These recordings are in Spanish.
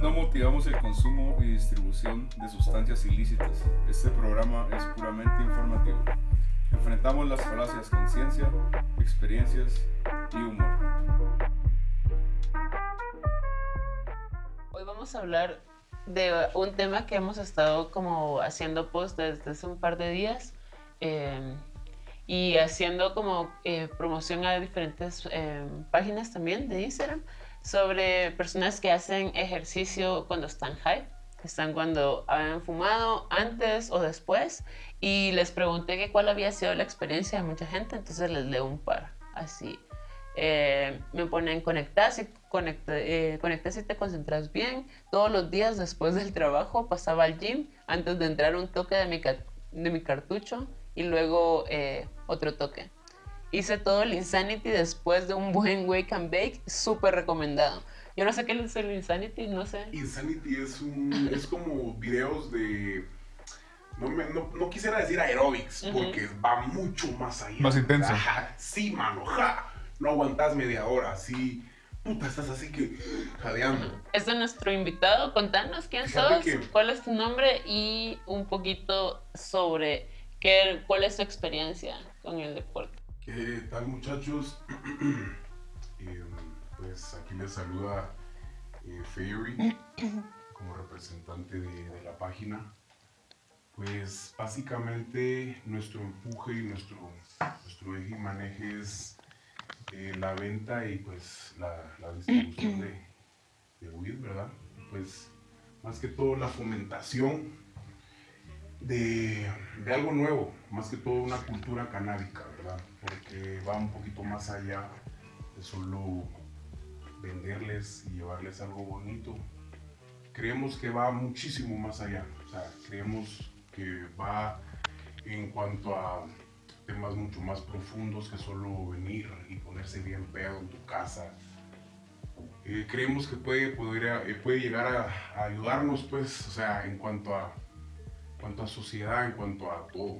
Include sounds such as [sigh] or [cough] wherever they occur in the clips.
No motivamos el consumo y distribución de sustancias ilícitas. Este programa es puramente informativo. Enfrentamos las falacias con ciencia, experiencias y humor. Hoy vamos a hablar de un tema que hemos estado como haciendo post desde hace un par de días eh, y haciendo como eh, promoción a diferentes eh, páginas también de Instagram sobre personas que hacen ejercicio cuando están high, que están cuando han fumado antes o después y les pregunté que cuál había sido la experiencia de mucha gente, entonces les leo un par así. me ponen conectar si, conecta, si te concentras bien. Todos los días después del trabajo pasaba al gym antes de entrar un toque de mi, de mi cartucho y luego eh, otro toque. Hice todo el Insanity después de un buen Wake and Bake, súper recomendado. Yo no sé qué es el Insanity, no sé. Insanity es, un, es como videos de... No, no, quisiera decir aerobics, porque va mucho más allá. Más intenso. sí, mano, No aguantas media hora, sí. Puta, estás así que jadeando. Es de nuestro invitado. Contanos quién sos, cuál es tu nombre y un poquito sobre ¿Qué, ¿Cuál es su experiencia con el deporte? ¿Qué tal muchachos? [clears throat] Eh, pues aquí les saluda eh, Fairy como representante de, la página. Pues básicamente nuestro empuje y nuestro, nuestro eje y maneje es eh, la venta y pues la, distribución de, de weed, ¿verdad? Pues más que todo la fomentación de, algo nuevo, más que todo una cultura canábica, Porque va un poquito más allá de solo venderles y llevarles algo bonito. Creemos que va muchísimo más allá, o sea, creemos que va en cuanto a temas mucho más profundos que solo venir y ponerse bien pedo en tu casa. Eh, creemos que puede, eh, puede llegar a, ayudarnos, pues, o sea, en cuanto a cuanto a sociedad, en cuanto a todo.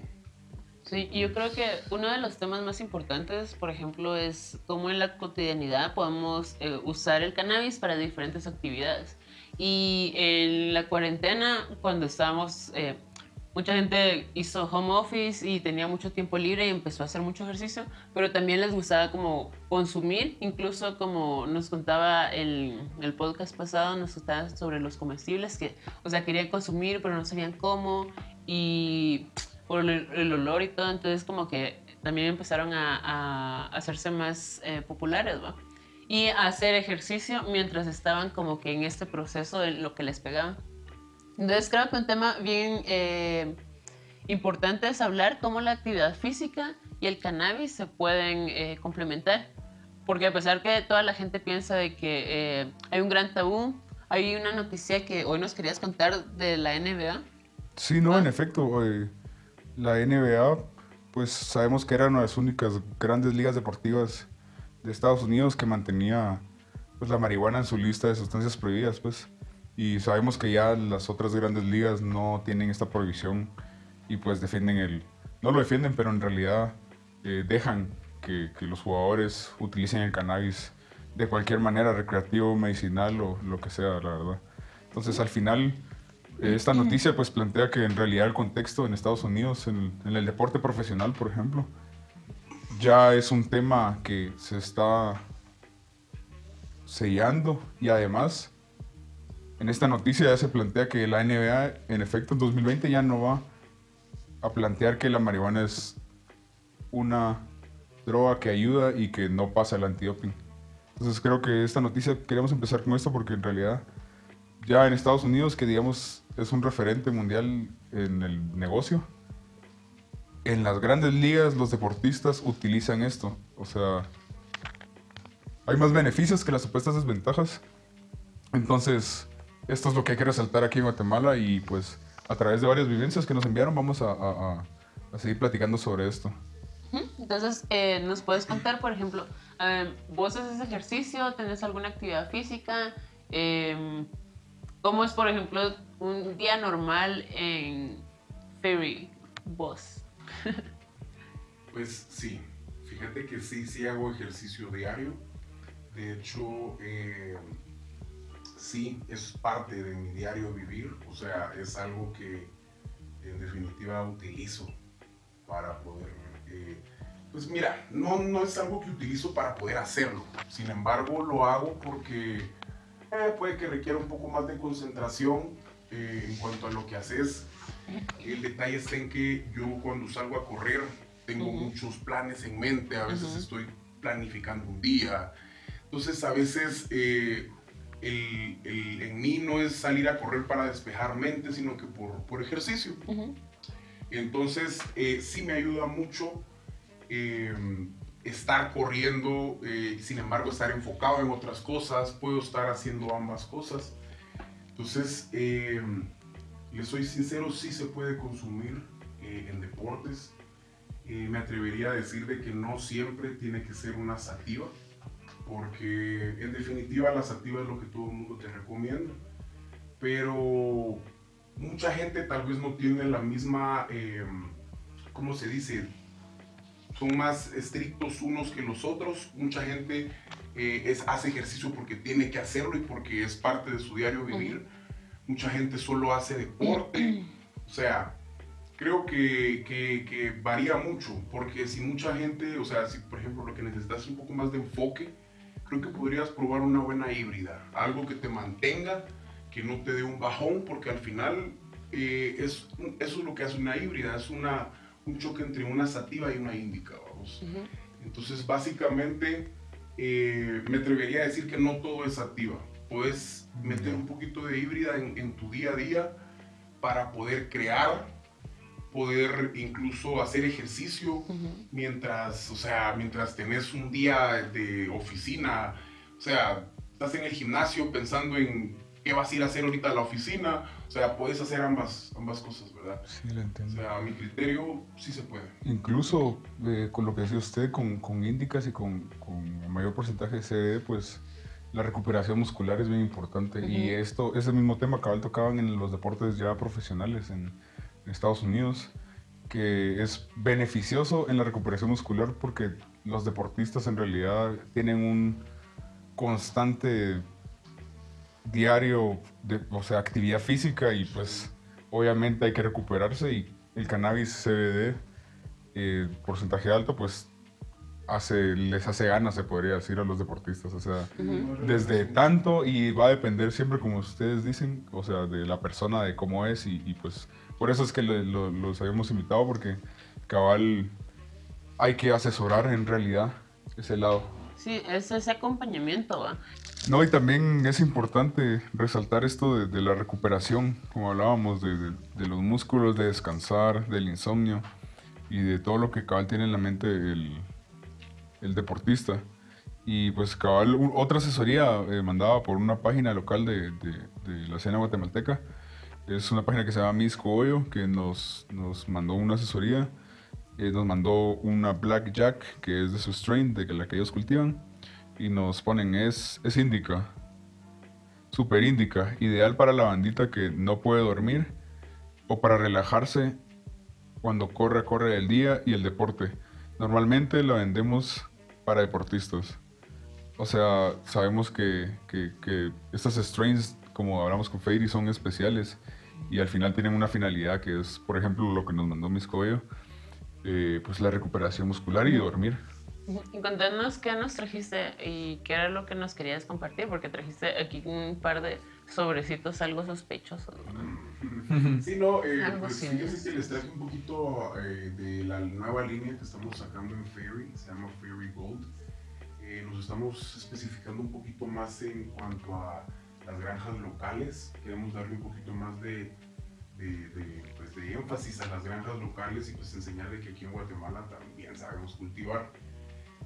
Sí, yo creo que uno de los temas más importantes, por ejemplo, es cómo en la cotidianidad podemos eh, usar el cannabis para diferentes actividades. Y en la cuarentena, cuando estábamos eh, mucha gente hizo home office y tenía mucho tiempo libre y empezó a hacer mucho ejercicio, pero también les gustaba como consumir, incluso como nos contaba el, el podcast pasado, nos contaba sobre los comestibles, que, o sea, querían consumir, pero no sabían cómo, y por el, olor y todo, entonces como que también empezaron a, a hacerse más eh, populares, ¿va? Y a hacer ejercicio mientras estaban como que en este proceso de lo que les pegaba. Entonces creo que un tema bien eh, importante es hablar cómo la actividad física y el cannabis se pueden eh, complementar. Porque a pesar que toda la gente piensa de que eh, hay un gran tabú, hay una noticia que hoy nos querías contar de la NBA. Sí, no, en efecto, la NBA, pues sabemos que era una de las únicas grandes ligas deportivas de Estados Unidos que mantenía pues, la marihuana en su lista de sustancias prohibidas, pues y sabemos que ya las otras grandes ligas no tienen esta prohibición y pues defienden el, no lo defienden, pero en realidad eh, dejan que, que, los jugadores utilicen el cannabis de cualquier manera, recreativo, medicinal o lo que sea, la verdad. Entonces al final esta noticia pues plantea que en realidad el contexto en Estados Unidos, en, en el deporte profesional por ejemplo, ya es un tema que se está sellando y además en esta noticia ya se plantea que la NBA, en efecto, en 2020 ya no va a plantear que la marihuana es una droga que ayuda y que no pasa el antidoping. Entonces creo que esta noticia queremos empezar con esto porque en realidad ya en Estados Unidos, que digamos es un referente mundial en el negocio, en las grandes ligas los deportistas utilizan esto. O sea, hay más beneficios que las supuestas desventajas. Entonces, esto es lo que hay que resaltar aquí en Guatemala y pues a través de varias vivencias que nos enviaron vamos a, seguir platicando sobre esto. Entonces, eh, ¿nos puedes contar, por ejemplo, eh, vos haces ejercicio, tenés alguna actividad física? Em, ¿Cómo es, por ejemplo, un día normal en Ferry, vos? [laughs] pues sí, fíjate que sí, sí hago ejercicio diario. De hecho, eh, sí, es parte de mi diario vivir, o sea, es algo que en definitiva utilizo para poder... Eh, pues mira, no, no es algo que utilizo para poder hacerlo, sin embargo lo hago porque eh, puede que requiera un poco más de concentración eh, en cuanto a lo que haces. El detalle está en que yo cuando salgo a correr tengo muchos planes en mente, a veces estoy planificando un día, entonces a veces el, el, en mí no es salir a correr para despejar mente, sino que por, por ejercicio. Entonces eh, sí me ayuda mucho em, estar corriendo, eh, sin embargo estar enfocado en otras cosas, puedo estar haciendo ambas cosas. Entonces, eh, le soy sincero, sí se puede consumir eh, en deportes. me atrevería a decir de que no siempre tiene que ser una sativa, porque en definitiva la sativa es lo que todo el mundo te recomienda. Pero mucha gente tal vez no tiene la misma, ¿cómo se dice? Son más estrictos unos que los otros. Mucha gente eh, es, hace ejercicio porque tiene que hacerlo y porque es parte de su diario vivir. Mucha gente solo hace deporte. [clears throat] o sea, creo que, que, que, varía mucho, porque si mucha gente, o sea, si por ejemplo lo que necesitas es un poco más de enfoque, creo que podrías probar una buena híbrida, algo que te mantenga, que no te dé un bajón, porque al final eh, es, eso es lo que hace una híbrida, es una un choque entre una sativa y una índica, vamos. Entonces, básicamente, eh, me atrevería a decir que no todo es sativa. Puedes meter un poquito de híbrida en, tu día a día para poder crear, poder incluso hacer ejercicio mientras, o sea, mientras tenés un día de oficina, o sea, estás en el gimnasio pensando en qué vas a ir a hacer ahorita a la oficina. O sea, puedes hacer ambas, ambas cosas, ¿verdad? Sí, lo entiendo. O sea, a mi criterio sí se puede. Incluso eh, con lo que decía usted, con, con índicas y con, con mayor porcentaje de CBD, pues la recuperación muscular es bien importante. Y esto, ese mismo tema cabal tocaban en los deportes ya profesionales en, en Estados Unidos, que es beneficioso en la recuperación muscular porque los deportistas en realidad tienen un constante diario, de, o sea, actividad física y pues obviamente hay que recuperarse y el cannabis CBD, eh, porcentaje alto, pues hace, les hace ganas, se podría decir, a los deportistas. O sea, desde tanto y va a depender siempre, como ustedes dicen, o sea, de la persona, de cómo es y, pues por eso es que los habíamos invitado porque cabal hay que asesorar en realidad ese lado. Sí, es ese acompañamiento, ¿va? No, y también es importante resaltar esto de, la recuperación, como hablábamos, de, los músculos, de descansar, del insomnio y de todo lo que cabal tiene en la mente el, deportista. Y pues cabal, otra asesoría eh, mandada por una página local de, la escena guatemalteca. Es una página que se llama Miss Hoyo, que nos, nos mandó una asesoría. Eh, nos mandó una Black Jack, que es de su strain, de la que ellos cultivan y nos ponen es, es índica, super índica, ideal para la bandita que no puede dormir o para relajarse cuando corre, corre el día y el deporte. Normalmente la vendemos para deportistas. O sea, sabemos que, que, estas strains, como hablamos con Fairy, son especiales y al final tienen una finalidad que es, por ejemplo, lo que nos mandó Miss eh, pues la recuperación muscular y dormir. Y contanos qué nos trajiste y qué era lo que nos querías compartir, porque trajiste aquí un par de sobrecitos algo sospechosos. [laughs] Sí, no, eh, pues, yo sé que les traje un poquito eh, de la nueva línea que estamos sacando en Fairy, se llama Fairy Gold. Eh, nos estamos especificando un poquito más en cuanto a las granjas locales, queremos darle un poquito más de, de, pues de énfasis a las granjas locales y pues enseñarle que aquí en Guatemala también sabemos cultivar.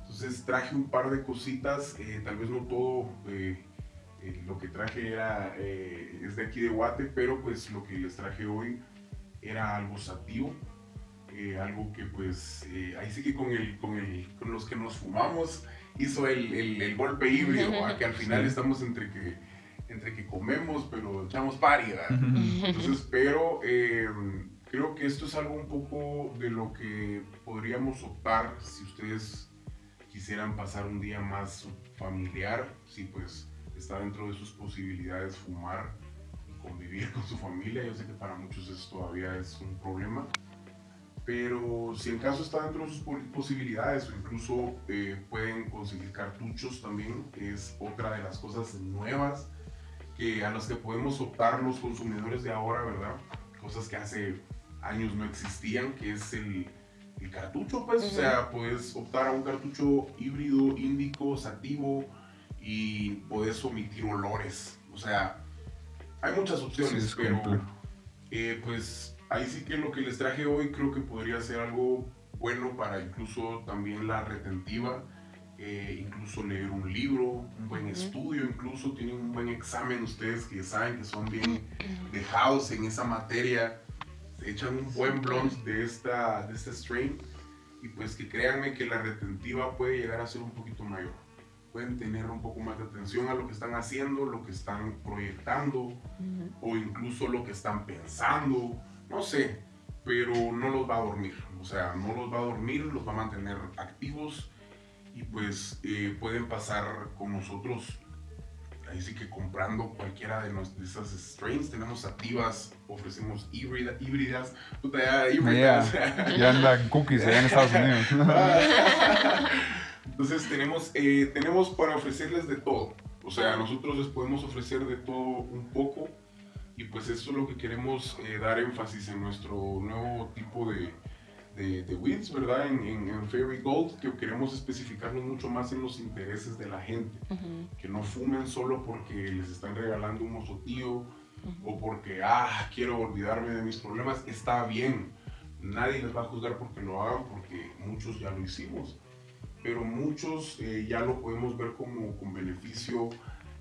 Entonces traje un par de cositas, eh, tal vez no todo eh, eh, lo que traje era, es de aquí de Guate, pero pues lo que les traje hoy era algo sativo, algo que pues ahí sí que con, el, con, el, con los que nos fumamos hizo el, el, golpe híbrido, que al final estamos entre que, entre que comemos, pero echamos pari, Entonces, pero creo que esto es algo un poco de lo que podríamos optar si ustedes quisieran pasar un día más familiar, sí, pues está dentro de sus posibilidades fumar y convivir [laughs] con su familia. Yo sé que para muchos eso todavía es un problema. Pero si el caso está dentro de sus posibilidades o incluso eh, pueden conseguir cartuchos también, es otra de las cosas nuevas que, a las que podemos optar los consumidores de ahora, ¿verdad? Cosas que hace años no existían, que es el, el cartucho, pues, o sea, puedes optar a un cartucho híbrido, índico, sativo y puedes omitir olores, o sea, hay muchas opciones, pero eh, pues ahí sí que lo que les traje hoy creo que podría ser algo bueno para incluso también la retentiva, eh, incluso leer un libro, un buen estudio, incluso tienen un buen examen ustedes que saben que son bien dejados en esa materia echan un buen blond de, esta, de este strain y pues que créanme que la retentiva puede llegar a ser un poquito mayor. Pueden tener un poco más de atención a lo que están haciendo, lo que están proyectando o incluso lo que están pensando, no sé, pero no los va a dormir. O sea, no los va a dormir, los va a mantener activos y pues eh, pueden pasar con nosotros ahí sí que comprando cualquiera de, esas strains, tenemos activas, ofrecemos híbrida, híbridas, puta, ya, híbridas. [laughs] ya andan cookies allá en Estados Unidos. [laughs] Entonces tenemos, eh, tenemos para ofrecerles de todo. O sea, nosotros les podemos ofrecer de todo un poco y pues eso es lo que queremos eh, dar énfasis en nuestro nuevo tipo de, de, de ¿verdad? En, en, Fairy Gold, que queremos especificarnos mucho más en los intereses de la gente. Que no fumen solo porque les están regalando un mozotío o porque, ah, quiero olvidarme de mis problemas. Está bien. Nadie les va a juzgar porque lo hagan, porque muchos ya lo hicimos. Pero muchos eh, ya lo podemos ver como con beneficio,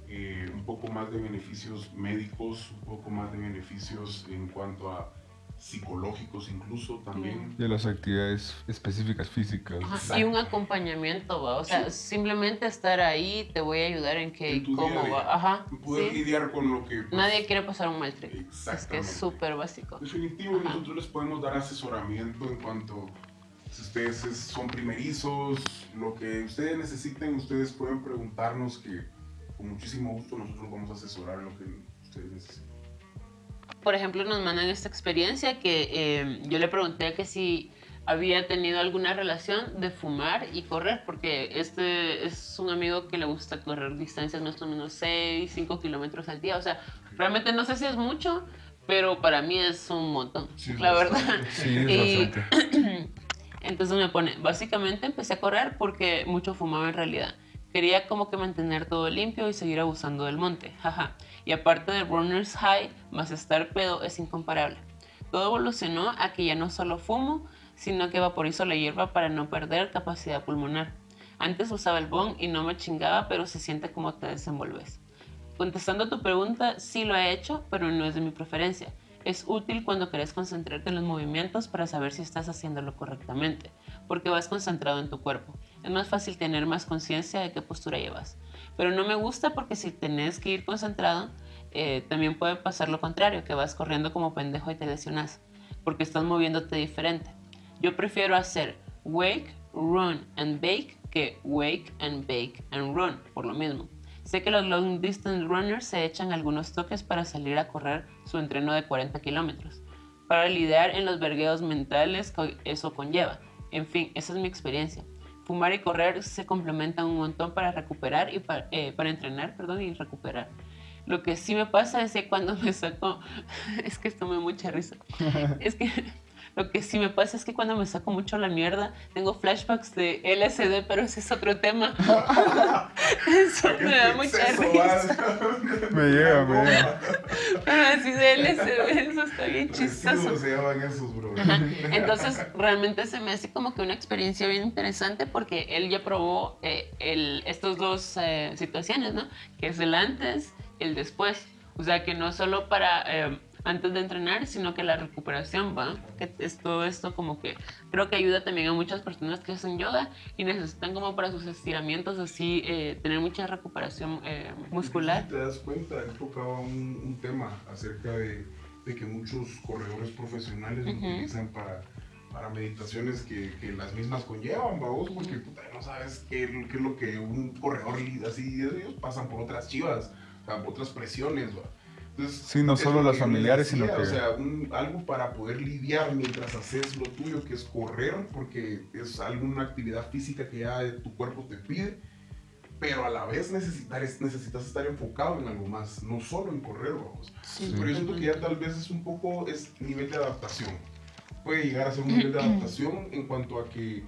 eh, un poco más de beneficios médicos, un poco más de beneficios en cuanto a psicológicos incluso también. De las actividades específicas físicas. y un acompañamiento, ¿va? o sea, simplemente estar ahí te voy a ayudar en que, cómo va. Ajá. Poder lidiar con lo que... Pues, Nadie quiere pasar un mal trip. Es que es súper básico. Definitivo, nosotros les podemos dar asesoramiento en cuanto si ustedes son primerizos, lo que ustedes necesiten, ustedes pueden preguntarnos que con muchísimo gusto nosotros vamos a asesorar lo que ustedes necesiten por ejemplo, nos mandan esta experiencia que eh, yo le pregunté que si había tenido alguna relación de fumar y correr, porque este es un amigo que le gusta correr distancias más o menos 6, 5 kilómetros al día. O sea, realmente no sé si es mucho, pero para mí es un montón, la verdad. Sí, y, [clears throat] entonces me pone, básicamente empecé a correr porque mucho fumaba en realidad. Quería como que mantener todo limpio y seguir abusando del monte, jaja. Y aparte de runner's high, más estar pedo es incomparable. Todo evolucionó a que ya no solo fumo, sino que vaporizo la hierba para no perder capacidad pulmonar. Antes usaba el bong y no me chingaba, pero se siente como te desenvolves. Contestando a tu pregunta, sí lo he hecho, pero no es de mi preferencia. Es útil cuando querés concentrarte en los movimientos para saber si estás haciéndolo correctamente, porque vas concentrado en tu cuerpo. Es más fácil tener más conciencia de qué postura llevas. Pero no me gusta porque si tenés que ir concentrado, eh, también puede pasar lo contrario, que vas corriendo como pendejo y te lesionas, porque estás moviéndote diferente. Yo prefiero hacer wake, run and bake que wake and bake and run, por lo mismo. Sé que los long distance runners se echan algunos toques para salir a correr su entreno de 40 kilómetros, para lidiar en los vergueos mentales que eso conlleva. En fin, esa es mi experiencia. Fumar y correr se complementan un montón para recuperar y para, eh, para entrenar, perdón, y recuperar. Lo que sí me pasa es que cuando [laughs] me saco, [laughs] es que esto me da mucha risa, [laughs] es que lo que sí me pasa es que cuando me saco mucho la mierda, tengo flashbacks de LSD, pero ese es otro tema. [laughs] Eso me da mucha risa. me llega, me llega. [laughs] Pero así de LSD, eso está bien chistoso. se llaman esos, bro. Entonces, realmente se me hace como que una experiencia bien interesante porque él ya probó eh, el, estos dos eh, situaciones, ¿no? Que es el antes y el después. O sea, que no solo para... Eh, antes de entrenar, sino que la recuperación va, que es todo esto como que creo que ayuda también a muchas personas que hacen yoga y necesitan como para sus estiramientos así eh, tener mucha recuperación eh, muscular. Si te das cuenta, él tocaba un, un tema acerca de, de, que muchos corredores profesionales lo utilizan para para meditaciones que, que las mismas conllevan, vamos, porque puta, no sabes qué, qué es lo que un corredor así, ellos pasan por otras chivas, o sea, otras presiones, ¿va? Entonces, Sí, no solo lo las familiares, sino decía, que- O sea, un- algo para poder lidiar mientras haces lo tuyo, que es correr, porque es alguna actividad física que ya tu cuerpo te pide, pero a la vez necesitar, es- necesitas estar enfocado en algo más, no solo en correr, vamos. Sí, Pero yo siento que ya tal vez es un poco, es nivel de adaptación. Puede llegar a ser un nivel de [clears throat] adaptación en cuanto a que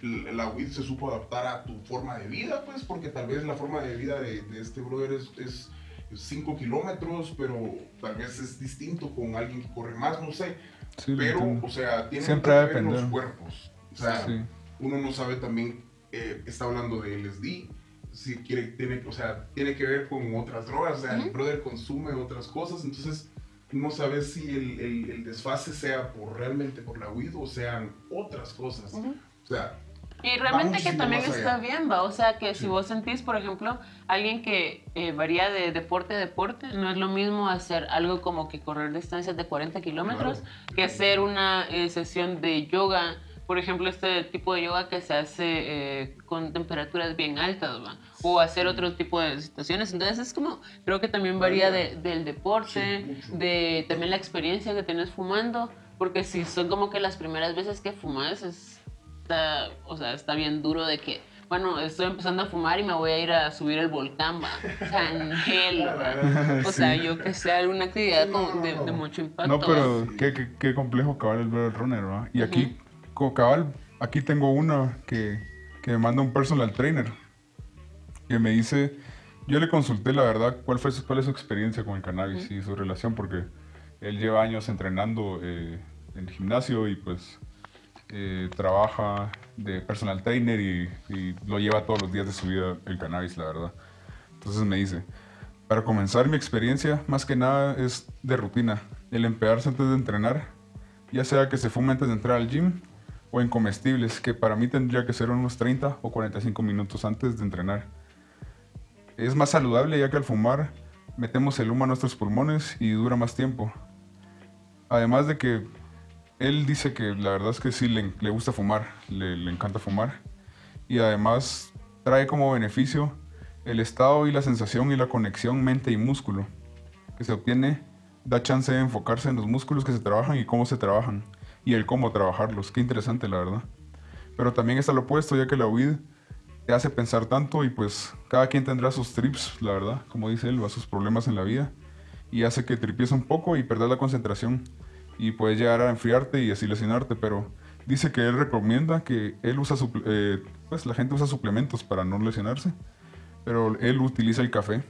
tu- la WID se supo adaptar a tu forma de vida, pues, porque tal vez la forma de vida de, de este brother es 5 kilómetros, pero tal vez es distinto con alguien que corre más, no sé. Sí, pero, entiendo. o sea, tiene Siempre que ver los cuerpos. O sea, Sí. uno no sabe también, eh, está hablando de LSD, si quiere, tiene, o sea, tiene que ver con otras drogas, o sea, el Ujú. brother consume otras cosas, entonces no sabes si el, el- el desfase sea por realmente por la weed o sean otras cosas. Ujú. O sea, Y realmente que también está allá. bien, va. O sea, que Sí. si vos sentís, por ejemplo, alguien que eh, varía de deporte a deporte, no es lo mismo hacer algo como que correr distancias de 40 kilómetros Claro. que hacer una eh, sesión de yoga. Por ejemplo, este tipo de yoga que se hace eh, con temperaturas bien altas, ¿va? O hacer otro tipo de situaciones. Entonces es como, creo que también varía de- del deporte, Sí, de también la experiencia que tenés fumando. Porque si son como que las primeras veces que fumas, es, está, o sea, está bien duro de que, bueno, estoy empezando a fumar y me voy a ir a subir el volcán, va. O sea, en gel, va. O sea, yo que sea alguna actividad con- de, de mucho impacto. No, pero qué, qué, qué complejo cabal el Brother Runner, ¿va? Y aquí, con cabal, aquí tengo una que, que me manda un personal trainer. Que me dice, yo le consulté la verdad cuál fue su, cuál es su experiencia con el cannabis y su relación, porque él lleva años entrenando eh, en el gimnasio y pues eh, trabaja de personal trainer y, y lo lleva todos los días de su vida el cannabis, la verdad. Entonces me dice, para comenzar mi experiencia, más que nada es de rutina. El empedarse antes de entrenar, ya sea que se fume antes de entrar al gym o en comestibles, que para mí tendría que ser unos 30 o 45 minutos antes de entrenar. Es más saludable ya que al fumar metemos el humo a nuestros pulmones y dura más tiempo. Además de que él dice que la verdad es que sí le, gusta fumar, le, encanta fumar. Y además trae como beneficio el estado y la sensación y la conexión mente y músculo que se obtiene da chance de enfocarse en los músculos que se trabajan y cómo se trabajan y el cómo trabajarlos. Qué interesante, la verdad. Pero también está lo opuesto, ya que la weed te hace pensar tanto y pues cada quien tendrá sus trips, la verdad, como dice él, va sus problemas en la vida y hace que tripies un poco y perdas la concentración y puedes llegar a enfriarte y así lesionarte, pero dice que él recomienda que él usa, suple- eh, pues la gente usa suplementos para no lesionarse, pero él utiliza el café.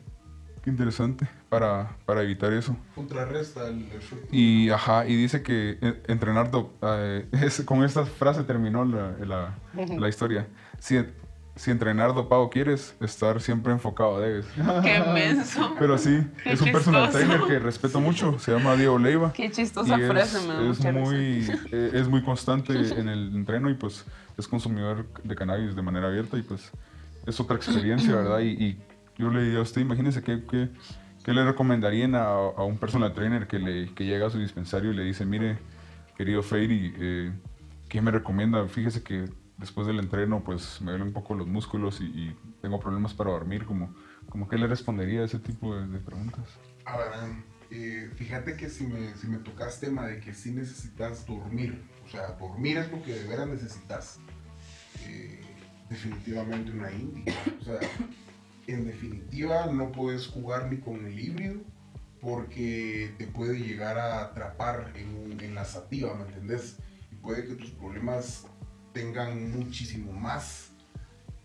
Qué interesante, para, para evitar eso. contrarresta el efecto. Y, ajá, y dice que eh, entrenar, eh, [laughs] es- con esta frase terminó la, la- la [laughs] historia. Si, si entrenar dopado quieres, estar siempre enfocado debes. Qué menso. Pero sí, Qué es un personal trainer que respeto mucho, se llama Diego Leiva. Qué chistosa es, frase, me es muy, eh, es muy constante [laughs] en el entreno y pues es consumidor de cannabis de manera abierta y pues es otra experiencia, [clears throat] ¿verdad? Y, y yo le digo a usted, imagínese qué, qué, qué le recomendarían a, a un personal trainer que, le, que llega a su dispensario y le dice, mire, querido Fairy, eh, ¿qué me recomienda? Fíjese que después del entreno pues me duelen un poco los músculos y, tengo problemas para dormir, como, como ¿qué le respondería a ese tipo de, preguntas? A ver, eh, fíjate que si me, si me tocas tema de que sí necesitas dormir, o sea, dormir es lo que de veras necesitas. Eh, definitivamente una índica. O sea, en definitiva no puedes jugar ni con el híbrido porque te puede llegar a atrapar en, en la sativa, ¿me entendés? Y puede que tus problemas tengan muchísimo más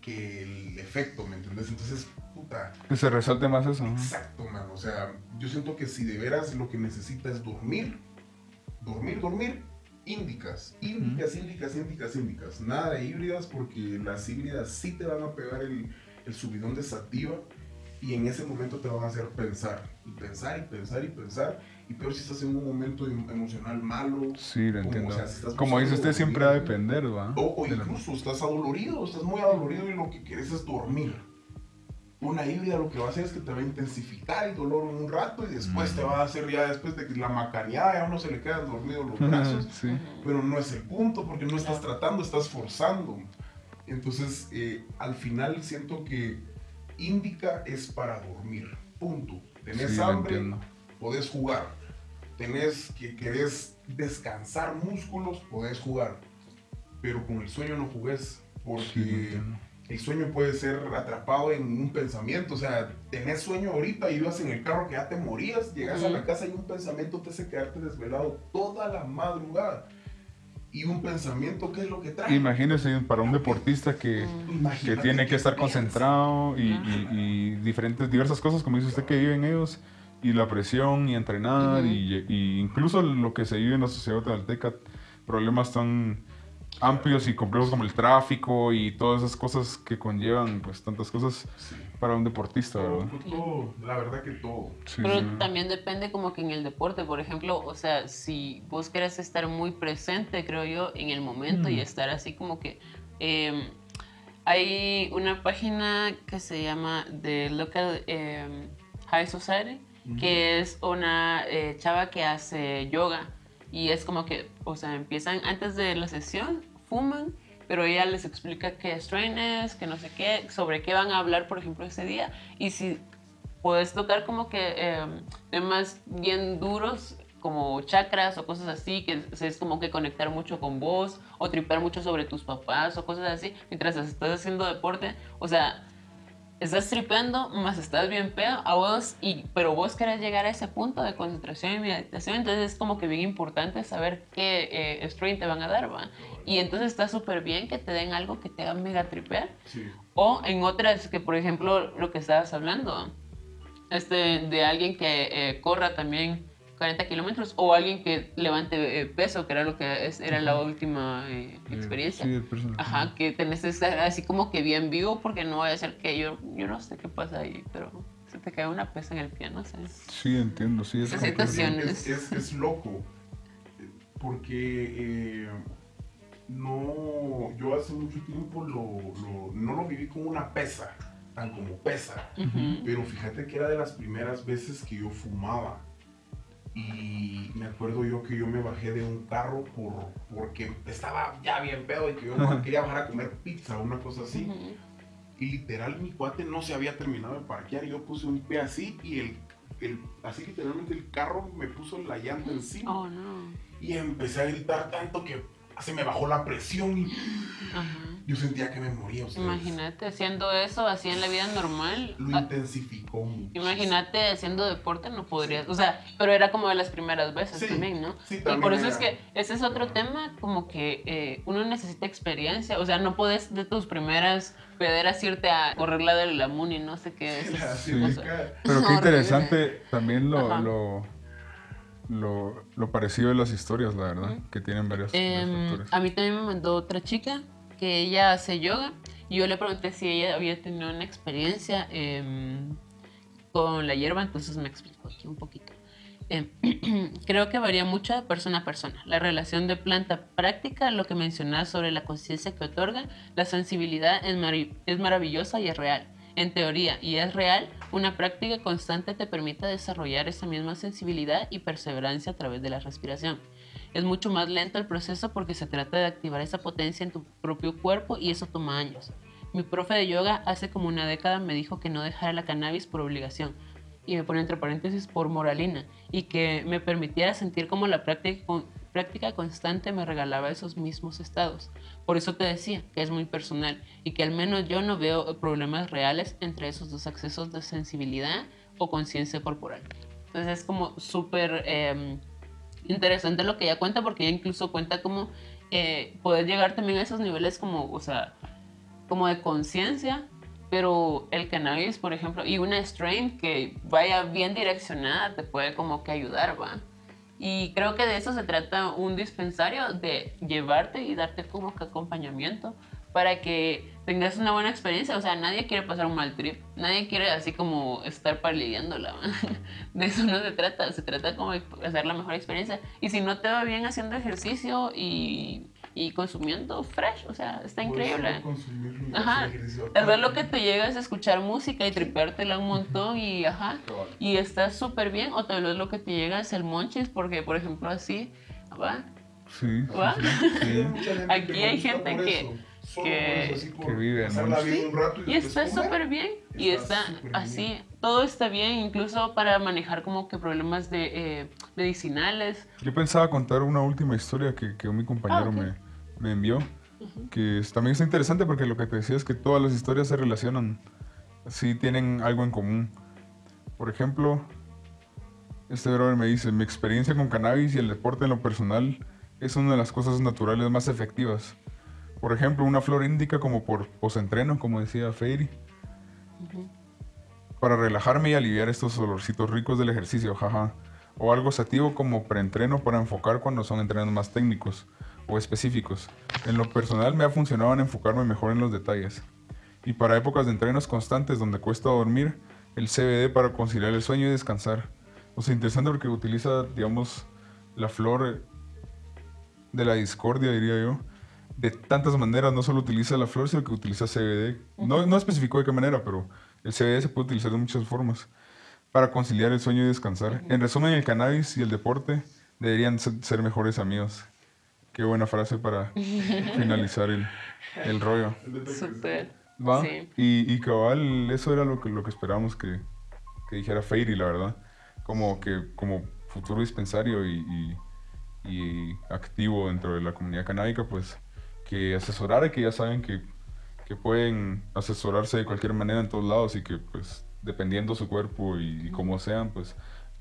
que el efecto, ¿me entendés? Entonces, puta, Que se resalte más eso, ¿no? Exacto, man. O sea, yo siento que si de veras lo que necesita es dormir, dormir, dormir, índicas, índicas, índicas, índicas, índicas. Nada de híbridas porque las híbridas sí te van a pegar el, el subidón de sativa y en ese momento te van a hacer pensar y pensar y pensar y pensar. Y peor si estás en un momento em- emocional malo. Sí, lo Como, entiendo. o sea, si estás Como dice usted, siempre va a depender, ¿va? O, incluso estás adolorido, estás muy adolorido y lo que quieres es dormir. una híbrida lo que va a hacer es que te va a intensificar el dolor un rato y después te va a hacer ya después de que la macaneada ya a uno se le quedan dormidos los brazos. [laughs] Sí. Pero no es el punto porque no estás tratando, estás forzando. Entonces, eh, al final siento que Indica es para dormir. Punto. Tenés Sí, hambre, podés jugar. Tenés que querés descansar músculos, podés jugar. Pero con el sueño no lo Porque el sueño puede ser atrapado en un pensamiento. O sea, tenés sueño ahorita y ibas en el carro que ya te morías. Llegas a la casa y un pensamiento te hace quedarte desvelado toda la madrugada. Y un pensamiento, ¿qué es lo que trae? Imagínese para un deportista que, que tiene que estar concentrado y- y diferentes, diversas cosas, como dice usted, que viven ellos, y la presión, y entrenar, Ujú. y, y incluso lo que se vive en la sociedad guatemalteca, problemas tan amplios y complejos como el tráfico y todas esas cosas que conllevan pues tantas cosas Sí. para un deportista, ¿verdad? todo, la verdad que todo. Sí, Pero sí. también depende como que en el deporte, por ejemplo, o sea, si vos querés estar muy presente, creo yo, en el momento y estar así como que... eh, hay una página que se llama The Local eh, High Society, que es una eh, chava que hace yoga. Y es como que, o sea, empiezan antes de la sesión, fuman, pero ella les explica qué strain es, que no sé qué, sobre qué van a hablar, por ejemplo, ese día. Y si puedes tocar como que eh, temas bien duros como chakras o cosas así, que es, como que conectar mucho con vos o tripear mucho sobre tus papás o cosas así, mientras estás haciendo deporte, o sea, estás tripeando, más estás bien pedo a vos, y, pero vos querés llegar a ese punto de concentración y meditación, entonces es como que bien importante saber qué eh, strain te van a dar, ¿va? Y entonces está súper bien que te den algo que te haga mega tripear, Sí. o en otras que, por ejemplo, lo que estabas hablando, este, de alguien que eh, corra también 40 kilómetros o alguien que levante eh, peso, que era lo que es- era la última eh, Eh, experiencia. sí. Ajá, que tenés que estar así como que bien vivo porque no vaya a ser que yo, yo no sé qué pasa ahí, pero se te cae una pesa en el pie, no sé. Sí, entiendo, sí, es situaciones. Es, es, loco. Porque eh, no, yo hace mucho tiempo lo, lo- no lo viví como una pesa, tan como pesa. Pero fíjate que era de las primeras veces que yo fumaba. Y me acuerdo yo que yo me bajé de un carro por, porque estaba ya bien pedo y que yo no quería bajar a comer pizza o una cosa así. Y literal mi cuate no se había terminado de parquear y yo puse un pie así y el, el así literalmente el carro me puso la llanta encima. Oh, no. Y empecé a gritar tanto que se me bajó la presión y Ajá. Yo sentía que me moría. ustedes. Imagínate haciendo eso así en la vida normal. Lo ah, intensificó mucho. Imagínate haciendo deporte, no podrías, o sea, pero era como de las primeras veces Sí, también, ¿no? sí, y también por eso era. es que ese es otro tema, como que eh, uno necesita experiencia, o sea, no puedes de tus primeras pederas irte a correr la del Lamun y no sé qué es. Pero qué [laughs] interesante también lo, lo, lo, lo parecido de las historias, la verdad, que tienen Em, factores. a mí también me mandó otra chica que ella hace yoga y yo le pregunté si ella había tenido una experiencia em, con la hierba, entonces me explicó aquí un poquito. Em, [clears throat] creo que varía mucho de persona a persona. La relación de planta práctica, lo que mencionas sobre la conciencia que otorga, la sensibilidad es, mari- es maravillosa y es real. En teoría, y es real, una práctica constante te permite desarrollar esa misma sensibilidad y perseverancia a través de la respiración. Es mucho más lento el proceso porque se trata de activar esa potencia en tu propio cuerpo y eso toma años. Mi profe de yoga hace como una década me dijo que no dejara la cannabis por obligación y me pone entre paréntesis por moralina y que me permitiera sentir como la práctica, con- práctica constante me regalaba esos mismos estados. Por eso te decía que es muy personal y que al menos yo no veo problemas reales entre esos dos accesos de sensibilidad o conciencia corporal. Entonces es como súper eh, interesante lo que ella cuenta porque ella incluso cuenta como eh, poder llegar también a esos niveles como, o sea, como de conciencia, pero el cannabis, por ejemplo, y una strain que vaya bien direccionada te puede como que ayudar, ¿va? Y creo que de eso se trata un dispensario, de llevarte y darte como que acompañamiento para que tengas una buena experiencia. O sea, nadie quiere pasar un mal trip, nadie quiere así como estar palideándola. [laughs] De eso no se trata, se trata como de hacer la mejor experiencia. Y si no te va bien haciendo ejercicio y, y consumiendo fresh, o sea, está increíble. Ajá. Tal vez lo que te llega es escuchar música y tripeártela un montón y ajá. [laughs] Y está súper bien. O tal vez lo que te llega es el monchis, porque por ejemplo así, ¿va? Sí. sí, ¿Va? sí, [laughs] Aquí hay gente que- que- por eso, así por que vive bien un rato Y después está súper bien. Y Está está así, bien. todo está bien, incluso para manejar como que problemas de eh, medicinales. Yo pensaba contar una última historia que, que mi compañero Ah, ok. me, me envió, que es- también está interesante porque lo que te decía es que todas las historias se relacionan, sí tienen algo en común. Por ejemplo, este brother me dice, mi experiencia con cannabis y el deporte en lo personal es una de las cosas naturales más efectivas. Por ejemplo, una flor índica como por posentreno, como decía Fairy, para relajarme y aliviar estos olorcitos ricos del ejercicio, jaja. O algo sativo como preentreno para enfocar cuando son entrenos más técnicos o específicos. En lo personal me ha funcionado en enfocarme mejor en los detalles. Y para épocas de entrenos constantes donde cuesta dormir, el CBD para conciliar el sueño y descansar. O sea, interesante porque utiliza, digamos, la flor de la discordia, diría yo, de tantas maneras. No solo utiliza la flor, sino que utiliza CBD. No, no especificó de qué manera, pero el CBD se puede utilizar de muchas formas para conciliar el sueño y descansar. En resumen, el cannabis y el deporte deberían se- ser mejores amigos. Qué buena frase para [laughs] finalizar el, el rollo. Súper. ¿Va? Sí. Y, y cabal, eso era lo que, lo que esperábamos que, que dijera Fairy, la verdad. Como que como futuro dispensario y, y- y activo dentro de la comunidad canábica, pues que asesorara y que ya saben que, que pueden asesorarse de cualquier manera en todos lados y que pues dependiendo su cuerpo y, y cómo sean, pues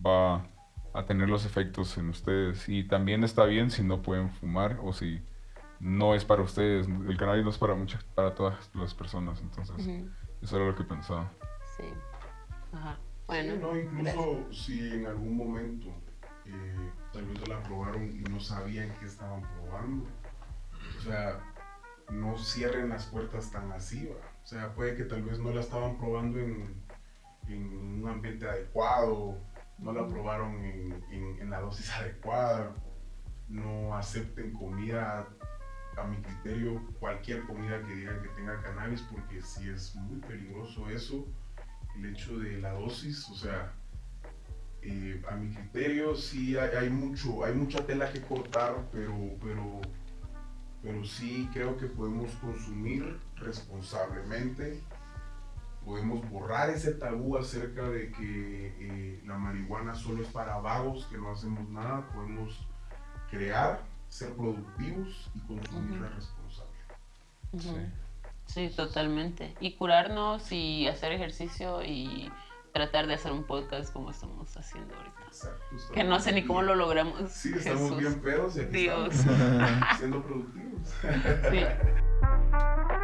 va a tener los efectos en ustedes. Y también está bien si no pueden fumar o si no es para ustedes. El cannabis no es para muchas, para todas las personas. Entonces, eso era lo que pensaba. Sí. Ajá. Bueno. Sí, no, incluso si en algún momento eh, tal vez la probaron y no sabían qué estaban probando, o sea, no cierren las puertas tan así, ¿va? o sea, puede que tal vez no la estaban probando en, en un ambiente adecuado, no la probaron en, en- en la dosis adecuada, no acepten comida, a mi criterio, cualquier comida que digan que tenga cannabis, porque si es muy peligroso eso, el hecho de la dosis, o sea, eh, a mi criterio sí hay, hay mucho, hay mucha tela que cortar, pero, pero, pero sí creo que podemos consumir responsablemente, podemos borrar ese tabú acerca de que eh, la marihuana solo es para vagos que no hacemos nada, podemos crear, ser productivos y consumirla Ujú. responsable. Ujú. Sí, totalmente. Y curarnos y hacer ejercicio y tratar de hacer un podcast como estamos haciendo ahorita. Exacto, Que no sé ni cómo lo logramos. Sí, estamos Jesús. bien pedos y aquí Dios. estamos [laughs] siendo productivos. Sí. [laughs]